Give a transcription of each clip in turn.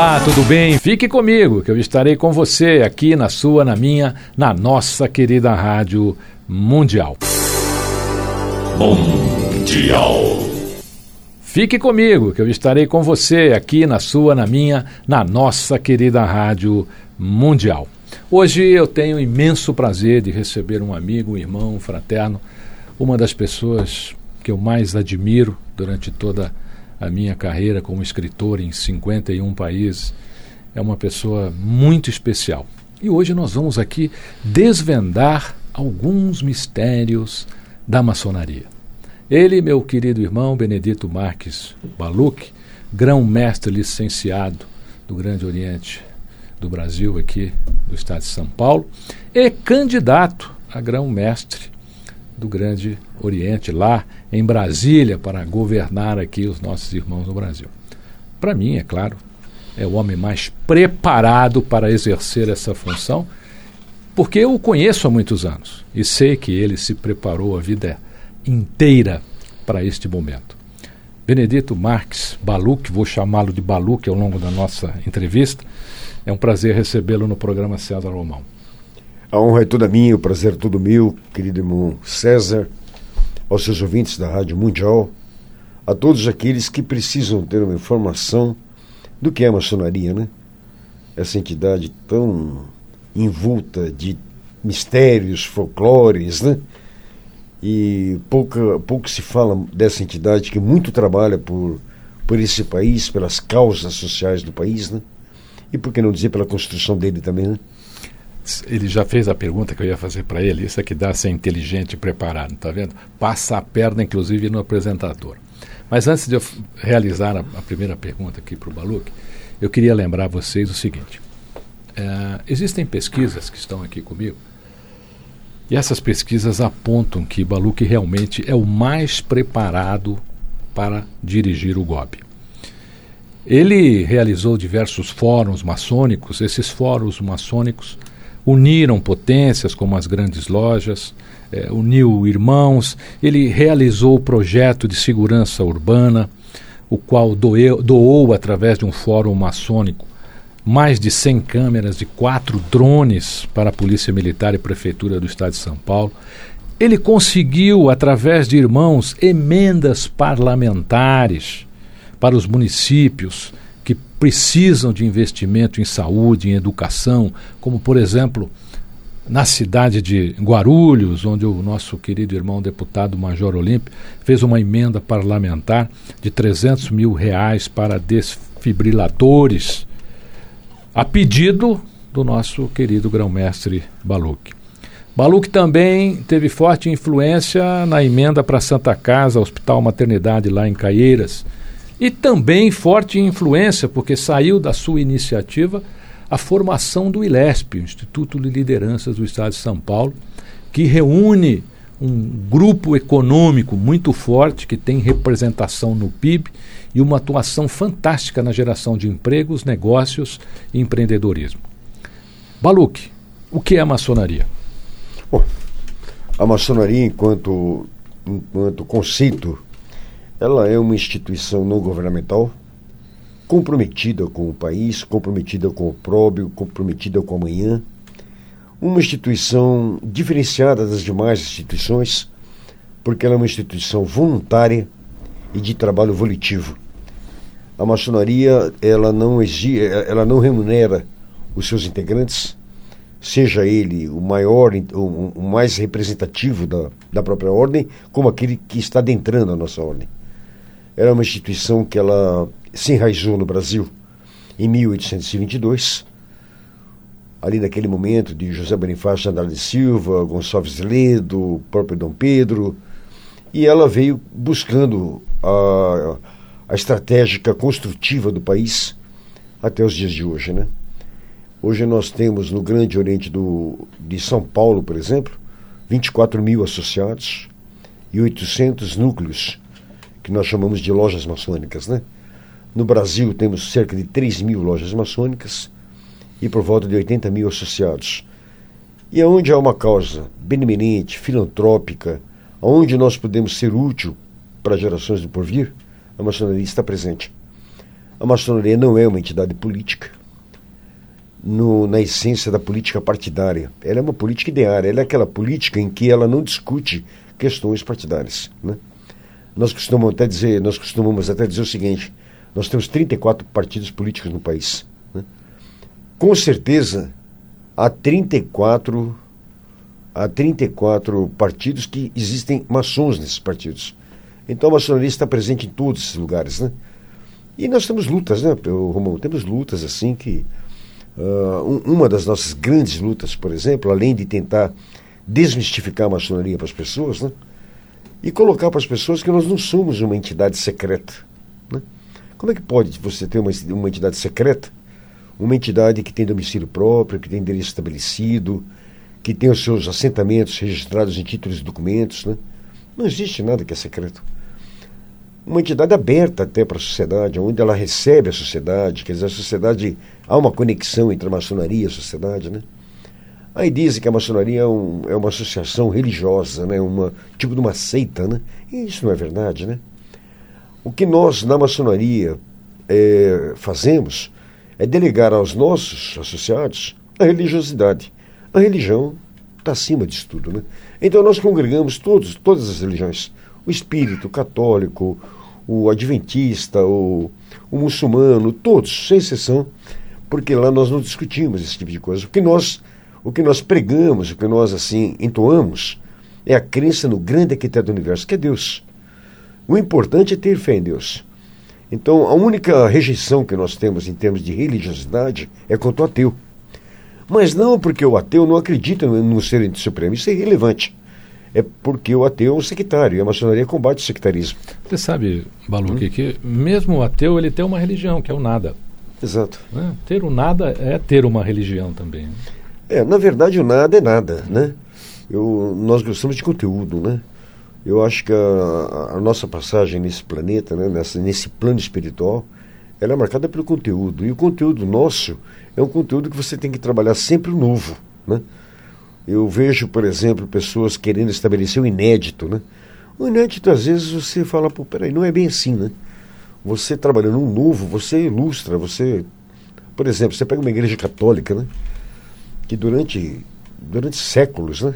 Olá, tudo bem? Fique comigo que eu estarei com você aqui na sua, na minha, na nossa querida Rádio Mundial. Mundial. Fique comigo que eu estarei com você aqui na sua, na minha, na nossa querida Rádio Mundial. Hoje eu tenho o imenso prazer de receber um amigo, um irmão, um fraterno, uma das pessoas que eu mais admiro durante toda a minha carreira como escritor em 51 países. É uma pessoa muito especial. E hoje nós vamos aqui desvendar alguns mistérios da maçonaria. Ele, meu querido irmão Benedito Marques Baluc, grão-mestre licenciado do Grande Oriente do Brasil, aqui do estado de São Paulo, e candidato a grão-mestre do Grande Oriente, lá em Brasília, para governar aqui os nossos irmãos no Brasil. Para mim, é claro, é o homem mais preparado para exercer essa função, porque eu o conheço há muitos anos e sei que ele se preparou a vida inteira para este momento. Benedito Marques Baluc, vou chamá-lo de Baluc ao longo da nossa entrevista. É um prazer recebê-lo no programa César Romão. A honra é toda minha, o prazer é todo meu, querido irmão César, aos seus ouvintes da Rádio Mundial, a todos aqueles que precisam ter uma informação do que é a maçonaria, né? Essa entidade tão envolta de mistérios, folclores, né? E pouca, pouco se fala dessa entidade que muito trabalha por, por esse país, pelas causas sociais do país, né? E por que não dizer pela construção dele também, né? Ele já fez a pergunta que eu ia fazer para ele. Isso é que dá ser inteligente e preparado, tá vendo? Passa a perna, inclusive, no apresentador. Mas antes de eu realizar a, a primeira pergunta aqui para o Baluc, eu queria lembrar vocês o seguinte: é, existem pesquisas que estão aqui comigo e essas pesquisas apontam que Baluc realmente é o mais preparado para dirigir o GOB. Ele realizou diversos fóruns maçônicos. Esses fóruns maçônicos uniram potências como as grandes lojas, eh, uniu irmãos. Ele realizou o projeto de segurança urbana, o qual doeu, doou, através de um fórum maçônico, mais de 100 câmeras de quatro drones para a Polícia Militar e Prefeitura do Estado de São Paulo. Ele conseguiu, através de irmãos, emendas parlamentares para os municípios precisam de investimento em saúde, em educação, como, por exemplo, na cidade de Guarulhos, onde o nosso querido irmão deputado Major Olímpio fez uma emenda parlamentar de 300 mil reais para desfibriladores a pedido do nosso querido grão-mestre Baluc. Baluc também teve forte influência na emenda para Santa Casa, Hospital Maternidade lá em Caieiras, e também forte influência, porque saiu da sua iniciativa a formação do ILESP, Instituto de Lideranças do Estado de São Paulo, que reúne um grupo econômico muito forte, que tem representação no PIB e uma atuação fantástica na geração de empregos, negócios e empreendedorismo. Baluc, o que é a maçonaria? Bom, a maçonaria, enquanto, enquanto conceito, ela é uma instituição não governamental comprometida com o país, comprometida com o próprio, comprometida com amanhã, uma instituição diferenciada das demais instituições, porque ela é uma instituição voluntária e de trabalho volitivo. A maçonaria ela não exige, ela não remunera os seus integrantes, seja ele o maior, o mais representativo da, da própria ordem, como aquele que está adentrando a nossa ordem. Era uma instituição que ela se enraizou no Brasil em 1822, ali naquele momento de José Bonifácio Andrade Silva, Gonçalves Ledo, próprio Dom Pedro, e ela veio buscando a, a estratégica construtiva do país até os dias de hoje, né? Hoje nós temos no Grande Oriente do, de São Paulo, por exemplo, 24 mil associados e 800 núcleos, que nós chamamos de lojas maçônicas, né? No Brasil temos cerca de 3 mil lojas maçônicas e por volta de 80 mil associados. E aonde há uma causa benemerente, filantrópica, onde nós podemos ser útil para gerações do porvir, a maçonaria está presente. A maçonaria não é uma entidade política, no, na essência da política partidária. Ela é uma política ideária, ela é aquela política em que ela não discute questões partidárias. Né? Nós costumamos até dizer, nós costumamos até dizer o seguinte: nós temos 34 partidos políticos no país. Né? Com certeza há 34 há 34 partidos que existem maçons nesses partidos. Então a maçonaria está presente em todos esses lugares, né? E nós temos lutas, né, Romão? Temos lutas assim que Uh, uma das nossas grandes lutas, por exemplo, além de tentar desmistificar a maçonaria para as pessoas, né? E colocar para as pessoas que nós não somos uma entidade secreta. Né? Como é que pode você ter uma, uma entidade secreta? Uma entidade que tem domicílio próprio, que tem endereço estabelecido, que tem os seus assentamentos registrados em títulos e documentos. Né? Não existe nada que é secreto uma entidade aberta até para a sociedade, onde ela recebe a sociedade, quer dizer, a sociedade, há uma conexão entre a maçonaria e a sociedade, né? Aí dizem que a maçonaria é, um, é uma associação religiosa, né? Uma, tipo de uma seita, né? E isso não é verdade, né? O que nós, na maçonaria, é, fazemos é delegar aos nossos associados a religiosidade. A religião está acima disso tudo, né? Então nós congregamos todos, todas as religiões o espírito, o católico, o adventista, o, o muçulmano, todos, sem exceção, porque lá nós não discutimos esse tipo de coisa. O que nós, o que nós pregamos, o que nós assim entoamos, é a crença no grande arquiteto do universo, que é Deus. O importante é ter fé em Deus. Então, a única rejeição que nós temos em termos de religiosidade é contra o ateu. Mas não porque o ateu não acredita no ser supremo, isso é irrelevante é porque o ateu é um sectário e a maçonaria combate o sectarismo. Você sabe, Baluque, hum? que mesmo o ateu ele tem uma religião, que é o nada. Exato. Né? Ter o nada é ter uma religião também. É, na verdade o nada é nada, né? Eu, nós gostamos de conteúdo, né? Eu acho que a, a nossa passagem nesse planeta, né, nessa, nesse plano espiritual, ela é marcada pelo conteúdo. E o conteúdo nosso é um conteúdo que você tem que trabalhar sempre novo, né? Eu vejo, por exemplo, pessoas querendo estabelecer o inédito, né? O inédito, às vezes, você fala, pô, peraí, não é bem assim, né? Você trabalhando um novo, você ilustra, você... Por exemplo, você pega uma igreja católica, né? Que durante, durante séculos, né?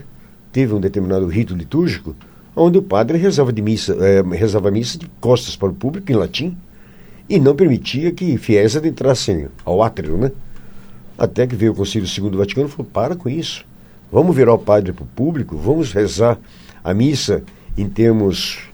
Teve um determinado rito litúrgico onde o padre rezava, de missa, é, rezava missa de costas para o público, em latim, e não permitia que fiéis adentrassem ao átrio, né? Até que veio o Concílio II do Vaticano e falou, para com isso. Vamos virar o padre para o público, vamos rezar a missa em termos,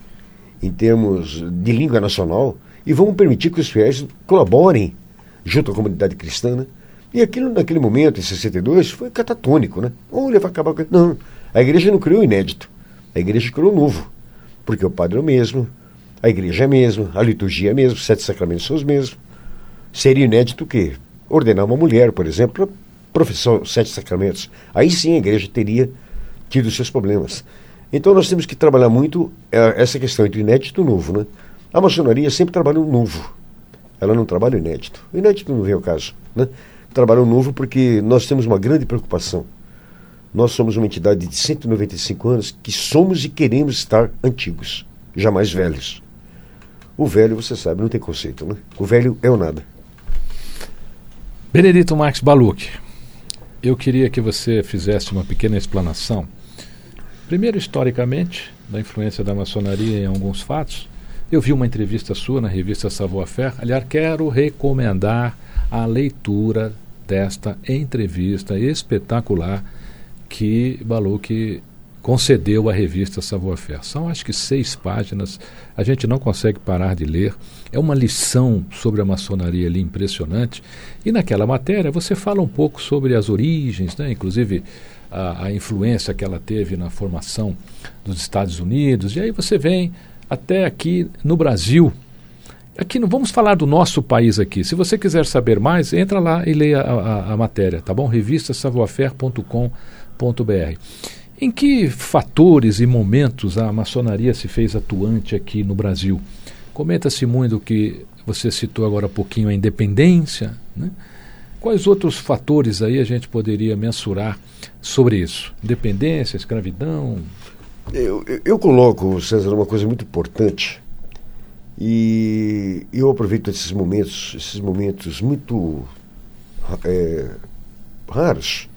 em termos de língua nacional e vamos permitir que os fiéis colaborem junto à comunidade cristã. Né? E aquilo, naquele momento, em 62, foi catatônico. Né? Olha, vai acabar com. Não, a igreja não criou inédito, a igreja criou novo, porque o padre é o mesmo, a igreja é a mesma, a liturgia é a mesma, os sete sacramentos são os mesmos. Seria inédito o quê? Ordenar uma mulher, por exemplo, professor sete sacramentos, aí sim a igreja teria tido seus problemas. Então nós temos que trabalhar muito é, essa questão entre inédito e novo. Né? A maçonaria sempre trabalha o novo, ela não trabalha o inédito. O inédito não vem ao caso. Né? Trabalha o novo porque nós temos uma grande preocupação. Nós somos uma entidade de 195 anos que somos e queremos estar antigos, jamais velhos. O velho, você sabe, não tem conceito, né? O velho é o nada. Benedito Marques Baluque, eu queria que você fizesse uma pequena explanação. Primeiro, historicamente, da influência da maçonaria em alguns fatos. Eu vi uma entrevista sua na revista Savoir-Faire. Aliás, quero recomendar a leitura desta entrevista espetacular que Baluch concedeu à revista Savoir-Faire. São acho que seis páginas, a gente não consegue parar de ler. É uma lição sobre a maçonaria ali impressionante. E naquela matéria você fala um pouco sobre as origens, né? inclusive a, a influência que ela teve na formação dos Estados Unidos. E aí você vem até aqui no Brasil. Aqui não vamos falar do nosso país aqui. Se você quiser saber mais, entra lá e leia a, a, a matéria, tá bom? Revista savoir.com.br. Em que fatores e momentos a maçonaria se fez atuante aqui no Brasil? Comenta-se muito que você citou agora há pouquinho a independência. Né? Quais outros fatores aí a gente poderia mensurar sobre isso? Independência, escravidão? Eu, eu, coloco, César, uma coisa muito importante. E eu aproveito esses momentos, esses momentos muito é, raros,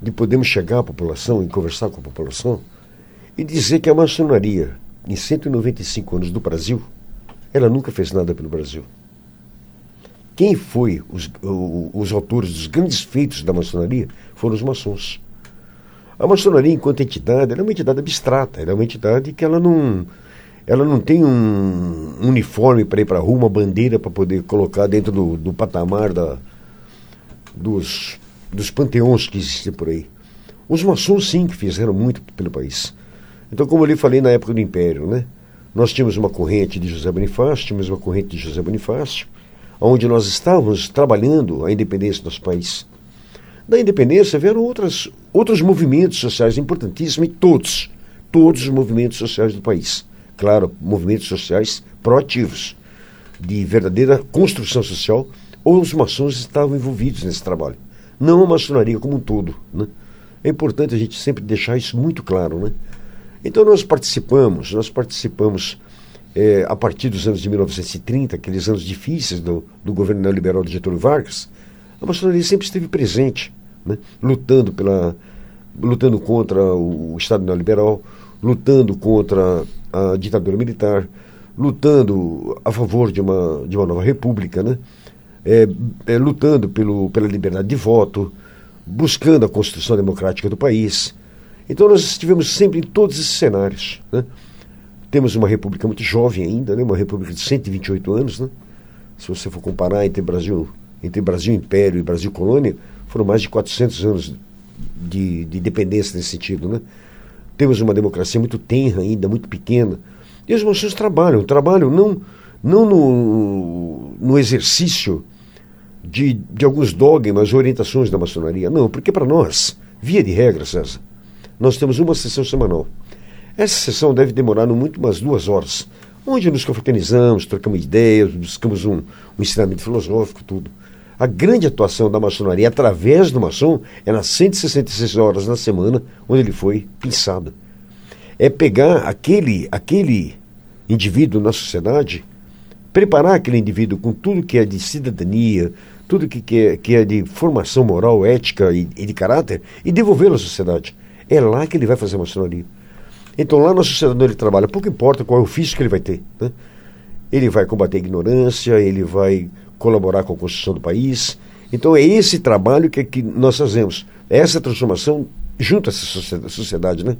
de podermos chegar à população e conversar com a população e dizer que a maçonaria, em 195 anos do Brasil, ela nunca fez nada pelo Brasil. Quem foi os, os autores dos grandes feitos da maçonaria foram os maçons. A maçonaria, enquanto entidade, é uma entidade abstrata, ela é uma entidade que ela não, ela não tem um uniforme para ir para a rua, uma bandeira para poder colocar dentro do, do patamar da, dos dos panteões que existem por aí. Os maçons, sim, que fizeram muito pelo país. Então, como eu lhe falei na época do Império, né? Nós tínhamos uma corrente de José Bonifácio, tínhamos uma corrente de José Bonifácio, onde nós estávamos trabalhando a independência do nosso país. Da independência vieram outras, outros movimentos sociais importantíssimos, e todos, todos os movimentos sociais do país. Claro, movimentos sociais proativos, de verdadeira construção social, ou os maçons estavam envolvidos nesse trabalho não a maçonaria como um todo. Né? É importante a gente sempre deixar isso muito claro. Né? Então nós participamos, nós participamos é, a partir dos anos de 1930, aqueles anos difíceis do, do governo neoliberal de Getúlio Vargas, a maçonaria sempre esteve presente, né? lutando, pela, lutando contra o, Estado neoliberal, lutando contra a ditadura militar, lutando a favor de uma, de uma nova república, né? é, é, lutando pelo, pela liberdade de voto, buscando a construção democrática do país. Então nós estivemos sempre em todos esses cenários. Né? Temos uma república muito jovem ainda, né? uma república de 128 anos. Né? Se você for comparar entre Brasil, entre Brasil Império e Brasil Colônia, foram mais de 400 anos de, de dependência nesse sentido. Né? Temos uma democracia muito tenra ainda, muito pequena. E os moços trabalham, trabalham não não no, no exercício de, de alguns dogmas, orientações da maçonaria. Não, porque para nós, via de regra, César, nós temos uma sessão semanal. Essa sessão deve demorar no muito umas duas horas, onde nos confraternizamos, trocamos ideias, buscamos um, um ensinamento filosófico, tudo. A grande atuação da maçonaria através do maçom é nas 166 horas na semana, onde ele foi pensado. É pegar aquele, aquele indivíduo na sociedade preparar aquele indivíduo com tudo que é de cidadania, tudo que, que, é, que é de formação moral, ética e, e de caráter e devolvê-lo à sociedade. É lá que ele vai fazer maçonaria. Então lá na sociedade onde ele trabalha, pouco importa qual é o ofício que ele vai ter. Né? Ele vai combater a ignorância, ele vai colaborar com a construção do país. Então é esse trabalho que, que nós fazemos, é essa transformação junto a essa sociedade. Né?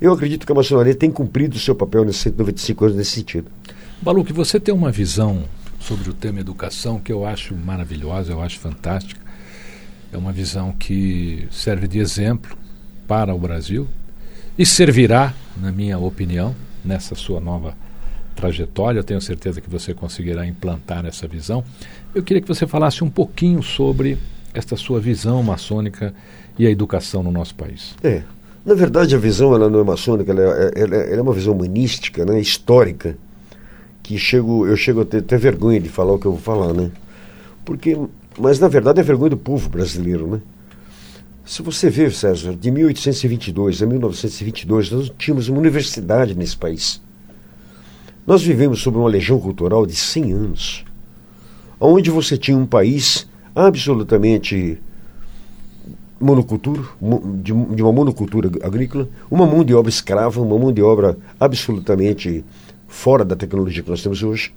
Eu acredito que a maçonaria tem cumprido o seu papel nesses 195 anos nesse sentido. Baluque, você tem uma visão sobre o tema educação que eu acho maravilhosa, eu acho fantástica. É uma visão que serve de exemplo para o Brasil e servirá, na minha opinião, nessa sua nova trajetória. Eu tenho certeza que você conseguirá implantar essa visão. Eu queria que você falasse um pouquinho sobre esta sua visão maçônica e a educação no nosso país. É. Na verdade, a visão ela não é maçônica, ela é, ela é, ela é uma visão humanística, né, histórica que chego, eu chego a ter até vergonha de falar o que eu vou falar, né? Porque, mas na verdade é vergonha do povo brasileiro, né? Se você vê, César, de 1822 a 1922, nós tínhamos uma universidade nesse país. Nós vivemos sob uma legião cultural de 100 anos, onde você tinha um país absolutamente monocultura, de, uma monocultura agrícola, uma mão de obra escrava, uma mão de obra absolutamente fora da tecnologia que nós temos hoje.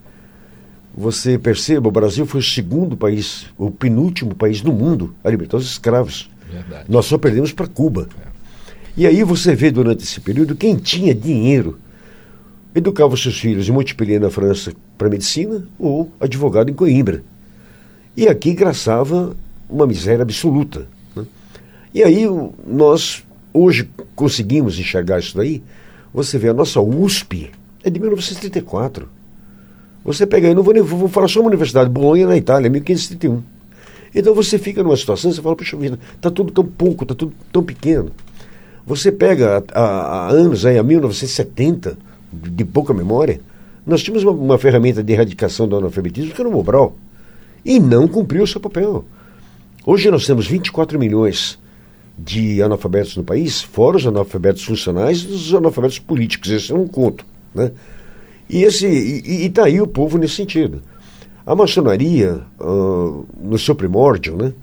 Você perceba, o Brasil foi o segundo país, o penúltimo país no mundo a libertar os escravos. Verdade. Nós só perdemos para Cuba. É. E aí você vê durante esse período quem tinha dinheiro educava seus filhos em Montpellier, na França, para medicina ou advogado em Coimbra. E aqui graçava uma miséria absoluta. Né? E aí nós hoje conseguimos enxergar isso daí. Você vê a nossa USP é de 1934. Você pega aí, não vou, vou falar só uma universidade, Bolonha na Itália, 1531. Então você fica numa situação, você fala, puxa vida, está tudo tão pouco, está tudo tão pequeno. Você pega há, anos, aí, a 1970, de, pouca memória, nós tínhamos uma, uma, ferramenta de erradicação do analfabetismo que era o Mobral. E não cumpriu o seu papel. Hoje nós temos 24 milhões de analfabetos no país, fora os analfabetos funcionais e os analfabetos políticos. Esse é um conto. Né? E está aí o povo nesse sentido. A maçonaria, uh, no seu primórdio, né,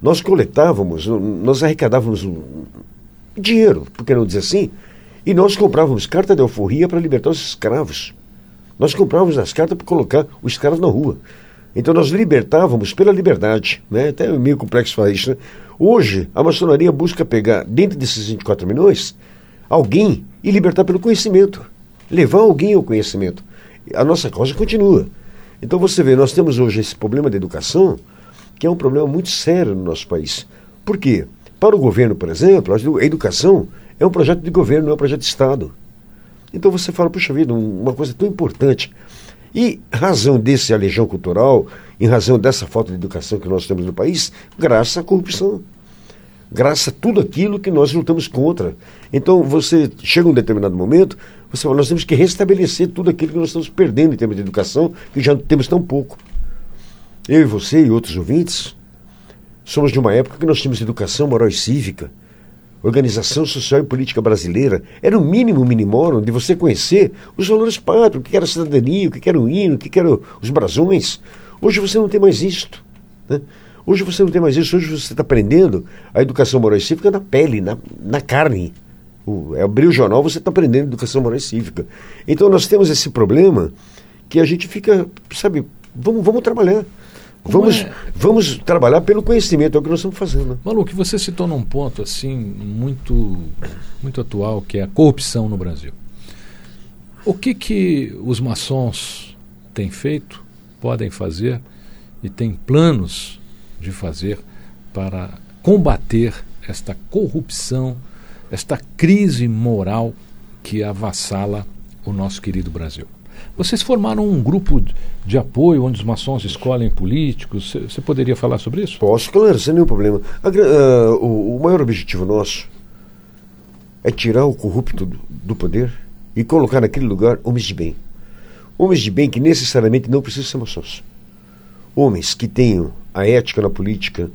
nós coletávamos, nós arrecadávamos dinheiro, por que não dizer assim, e nós comprávamos carta de alforria para libertar os escravos. Nós comprávamos as cartas para colocar os escravos na rua. Então nós libertávamos pela liberdade, né? Até é meio complexo falar isso, né? Hoje, a maçonaria busca pegar, dentro desses 24 milhões, alguém e libertar pelo conhecimento. Levar alguém ao conhecimento. A nossa causa continua. Então você vê, nós temos hoje esse problema da educação, que é um problema muito sério no nosso país. Por quê? Para o governo, por exemplo, a educação é um projeto de governo, não é um projeto de Estado. Então você fala, puxa vida, uma coisa tão importante. E razão desse aleijão cultural, em razão dessa falta de educação que nós temos no país, graças à corrupção. Graças a tudo aquilo que nós lutamos contra. Então você chega um determinado momento, você fala, nós temos que restabelecer tudo aquilo que nós estamos perdendo em termos de educação, que já temos tão pouco. Eu e você e outros ouvintes somos de uma época que nós tínhamos educação moral e cívica organização social e política brasileira era o mínimo minimorum de você conhecer os valores pátrios, o que era a cidadania, o que era o hino, o que eram os brasões. Hoje você não tem mais isto. Né? Hoje você não tem mais isso. Hoje você está aprendendo a educação moral e cívica na pele, na, na carne. O, é abrir o jornal, você está aprendendo educação moral e cívica. Então nós temos esse problema que a gente fica, sabe, vamos, vamos trabalhar. Vamos, é... vamos trabalhar pelo conhecimento, é o que nós estamos fazendo. Malu, que você citou num ponto assim muito, muito atual, que é a corrupção no Brasil. O que, que os maçons têm feito, podem fazer e têm planos de fazer para combater esta corrupção, esta crise moral que avassala o nosso querido Brasil? Vocês formaram um grupo de apoio onde os maçons escolhem políticos. Você poderia falar sobre isso? Posso, claro, sem nenhum problema. A, uh, o, o, maior objetivo nosso é tirar o corrupto do, do, poder e colocar naquele lugar homens de bem. Homens de bem que necessariamente não precisam ser maçons. Homens que tenham a ética na política,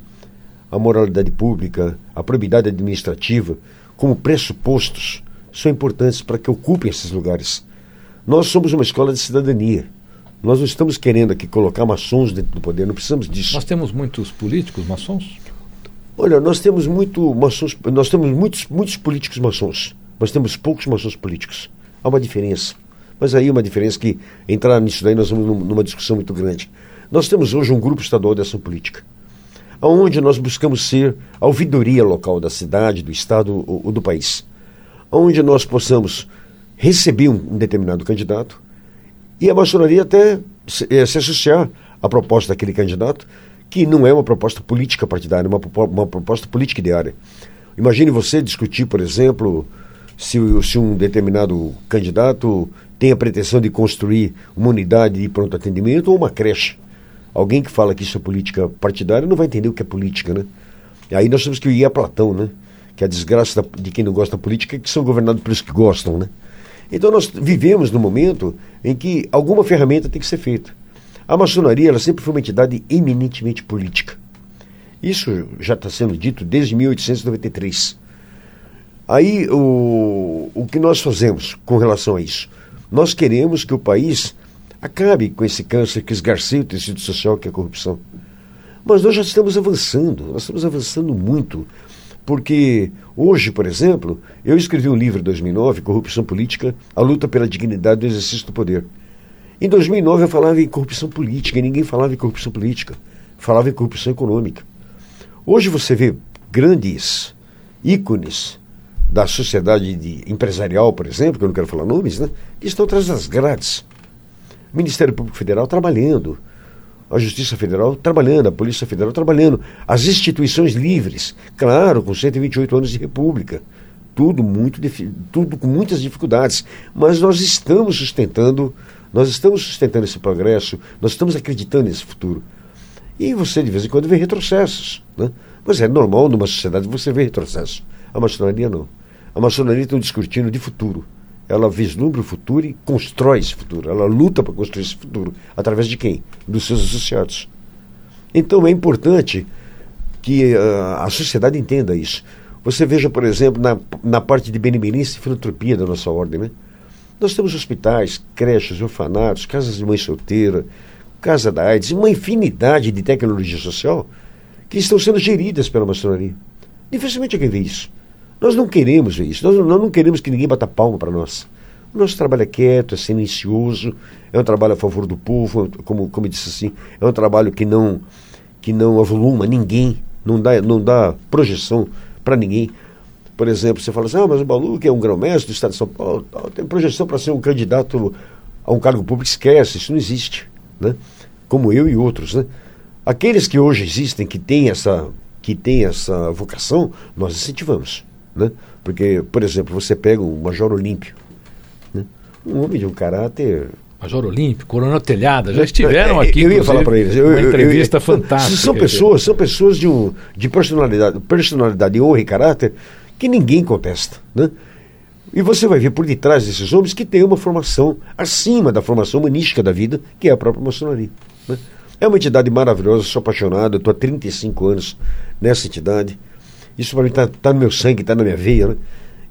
a moralidade pública, a probidade administrativa como pressupostos são importantes para que ocupem esses lugares nós somos uma escola de cidadania. Nós não estamos querendo aqui colocar maçons dentro do poder, não precisamos disso. Nós temos muitos políticos maçons? Olha, nós temos muito maçons, nós temos muitos, muitos políticos maçons, mas temos poucos maçons políticos. Há uma diferença. Mas aí uma diferença que entrar nisso daí nós vamos numa discussão muito grande. Nós temos hoje um grupo estadual de ação política, onde nós buscamos ser a ouvidoria local da cidade, do estado ou, ou do país, onde nós possamos receber um, determinado candidato e a maçonaria até se, é, se, associar à proposta daquele candidato, que não é uma proposta política partidária, é uma, uma proposta política ideária. Imagine você discutir, por exemplo, se, se um determinado candidato tem a pretensão de construir uma unidade de pronto atendimento ou uma creche. Alguém que fala que isso é política partidária não vai entender o que é política, né? Aí nós temos que ir a Platão, né? Que a desgraça de quem não gosta da política é que são governados pelos que gostam, né? Então nós vivemos num momento em que alguma ferramenta tem que ser feita. A maçonaria ela sempre foi uma entidade eminentemente política. Isso já está sendo dito desde 1893. Aí o, o que nós fazemos com relação a isso? Nós queremos que o país acabe com esse câncer que esgarceia o tecido social, que é a corrupção. Mas nós já estamos avançando, nós estamos avançando muito. Porque hoje, por exemplo, eu escrevi um livro em 2009, Corrupção Política, a luta pela dignidade do exercício do poder. Em 2009 eu falava em corrupção política, e ninguém falava em corrupção política, falava em corrupção econômica. Hoje você vê grandes ícones da sociedade de, empresarial, por exemplo, que eu não quero falar nomes, né, que estão atrás das grades. Ministério Público Federal trabalhando, a Justiça Federal trabalhando, a Polícia Federal trabalhando, as instituições livres, claro, com 128 anos de república. Tudo muito tudo com muitas dificuldades, mas nós estamos sustentando, nós estamos sustentando esse progresso, nós estamos acreditando nesse futuro. E você de vez em quando vê retrocessos, né? Mas é normal numa sociedade você ver retrocesso. A maçonaria não. A maçonaria um discurso de futuro ela vislumbra o futuro e constrói esse futuro. Ela luta para construir esse futuro. Através de quem? Dos seus associados. Então é importante que uh, a sociedade entenda isso. Você veja, por exemplo, na, na parte de benemerência e filantropia da nossa ordem, né? Nós temos hospitais, creches, orfanatos, casas de mãe solteira, casa da AIDS, uma infinidade de tecnologia social que estão sendo geridas pela maçonaria. Dificilmente alguém vê isso. Nós não queremos ver isso. Nós, nós não queremos que ninguém bata palma para nós. O nosso trabalho é quieto, é silencioso, é um trabalho a favor do povo, como, como eu disse assim, é um trabalho que não, que não avoluma ninguém, não dá, não dá projeção para ninguém. Por exemplo, você fala assim, ah, mas o Balu, que é um grão-mestre do Estado de São Paulo, tem projeção para ser um candidato a um cargo público, esquece, isso não existe. Né? Como eu e outros. Né? Aqueles que hoje existem, que têm essa, que têm essa vocação, nós incentivamos. Né? Porque, por exemplo, você pega um Major Olímpio, né? um homem de um caráter Major Olímpio, Coronel Telhada, já estiveram aqui. Eu ia falar para eles. Eu, uma entrevista eu, eu, fantástica. São pessoas, são pessoas de, um, de personalidade, personalidade, honra e caráter que ninguém contesta. Né? E você vai ver por detrás desses homens que têm uma formação acima da formação humanística da vida, que é a própria maçonaria. Né? É uma entidade maravilhosa, sou apaixonado, estou há 35 anos nessa entidade. Isso para mim está tá no meu sangue, está na minha veia, né?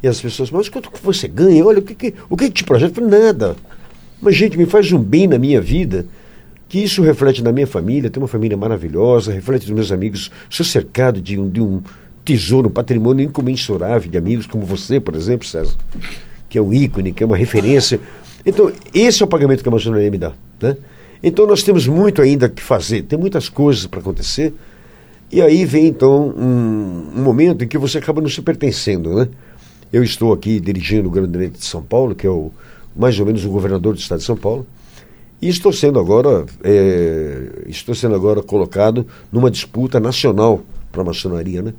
E as pessoas, mas quanto que você ganha? Olha, o que, que, o que te projeta? Eu falei, nada. Mas, gente, me faz um bem na minha vida, que isso reflete na minha família, tenho uma família maravilhosa, reflete nos meus amigos. Sou cercado de um, de um tesouro, um patrimônio incomensurável de amigos como você, por exemplo, César, que é um ícone, que é uma referência. Então, esse é o pagamento que a maçonaria me dá. Né? Então, nós temos muito ainda que fazer, tem muitas coisas para acontecer. E aí vem então um, um, momento em que você acaba não se pertencendo, né? Eu estou aqui dirigindo o Grande Direito de São Paulo, que é o mais ou menos o governador do estado de São Paulo, e estou sendo agora é, estou sendo agora colocado numa disputa nacional para a maçonaria, né?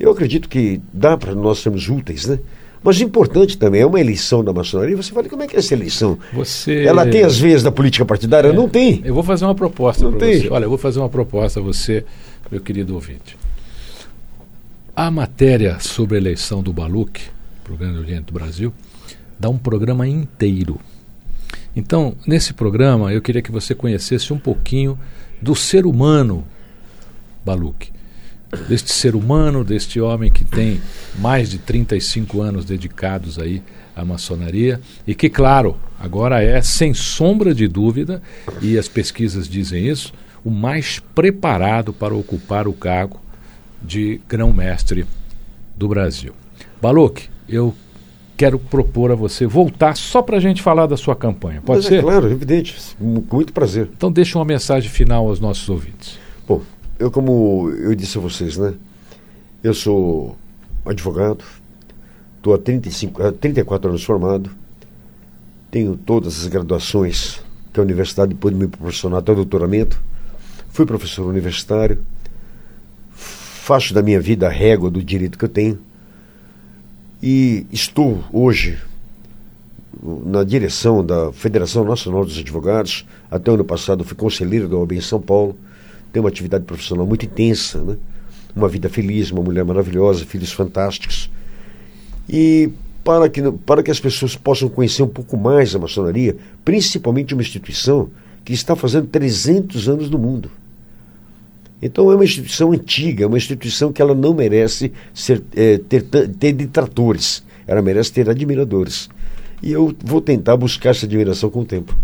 Eu acredito que dá para nós sermos úteis, né? Mas importante também é uma eleição da maçonaria. Você fala, como é que é essa eleição? Você... Ela tem as vezes da política partidária? É, não tem. Eu vou fazer uma proposta para você. Olha, eu vou fazer uma proposta a você meu querido ouvinte. A matéria sobre a eleição do Baluc, Programa do Oriente do Brasil, dá um programa inteiro. Então, nesse programa, eu queria que você conhecesse um pouquinho do ser humano Baluc. Deste ser humano, deste homem que tem mais de 35 anos dedicados aí à maçonaria e que, claro, agora é, sem sombra de dúvida, e as pesquisas dizem isso, o mais preparado para ocupar o cargo de grão-mestre do Brasil. Baluque, eu quero propor a você voltar só para a gente falar da sua campanha. Pode Mas é ser? É claro, evidente. Com muito prazer. Então deixa uma mensagem final aos nossos ouvintes. Bom, eu como eu disse a vocês, né? Eu sou advogado, estou há 35, 34 anos formado, tenho todas as graduações que a universidade pôde me proporcionar até o doutoramento. Fui professor universitário, faço da minha vida a régua do direito que eu tenho e estou hoje na direção da Federação Nacional dos Advogados. Até o ano passado fui conselheiro da OAB em São Paulo. Tenho uma atividade profissional muito intensa, né? uma vida feliz, uma mulher maravilhosa, filhos fantásticos. E para que, para que as pessoas possam conhecer um pouco mais a maçonaria, principalmente uma instituição que está fazendo 300 anos no mundo. Então é uma instituição antiga, é uma instituição que ela não merece ser, é, ter, ter detratores, ela merece ter admiradores. E eu vou tentar buscar essa admiração com o tempo.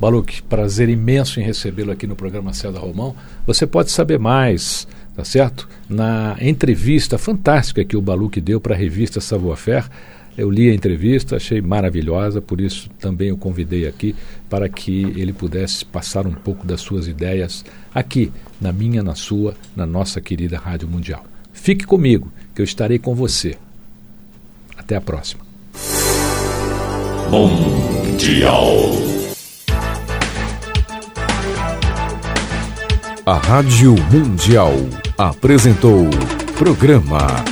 Baruch, prazer imenso em recebê-lo aqui no programa Céu da Romão. Você pode saber mais tá certo? Na entrevista fantástica que o Baluque deu para a revista Savoir-Faire, eu li a entrevista, achei maravilhosa, por isso também o convidei aqui para que ele pudesse passar um pouco das suas ideias aqui, na minha, na sua, na nossa querida Rádio Mundial. Fique comigo, que eu estarei com você. Até a próxima. Mundial. A Rádio Mundial apresentou programa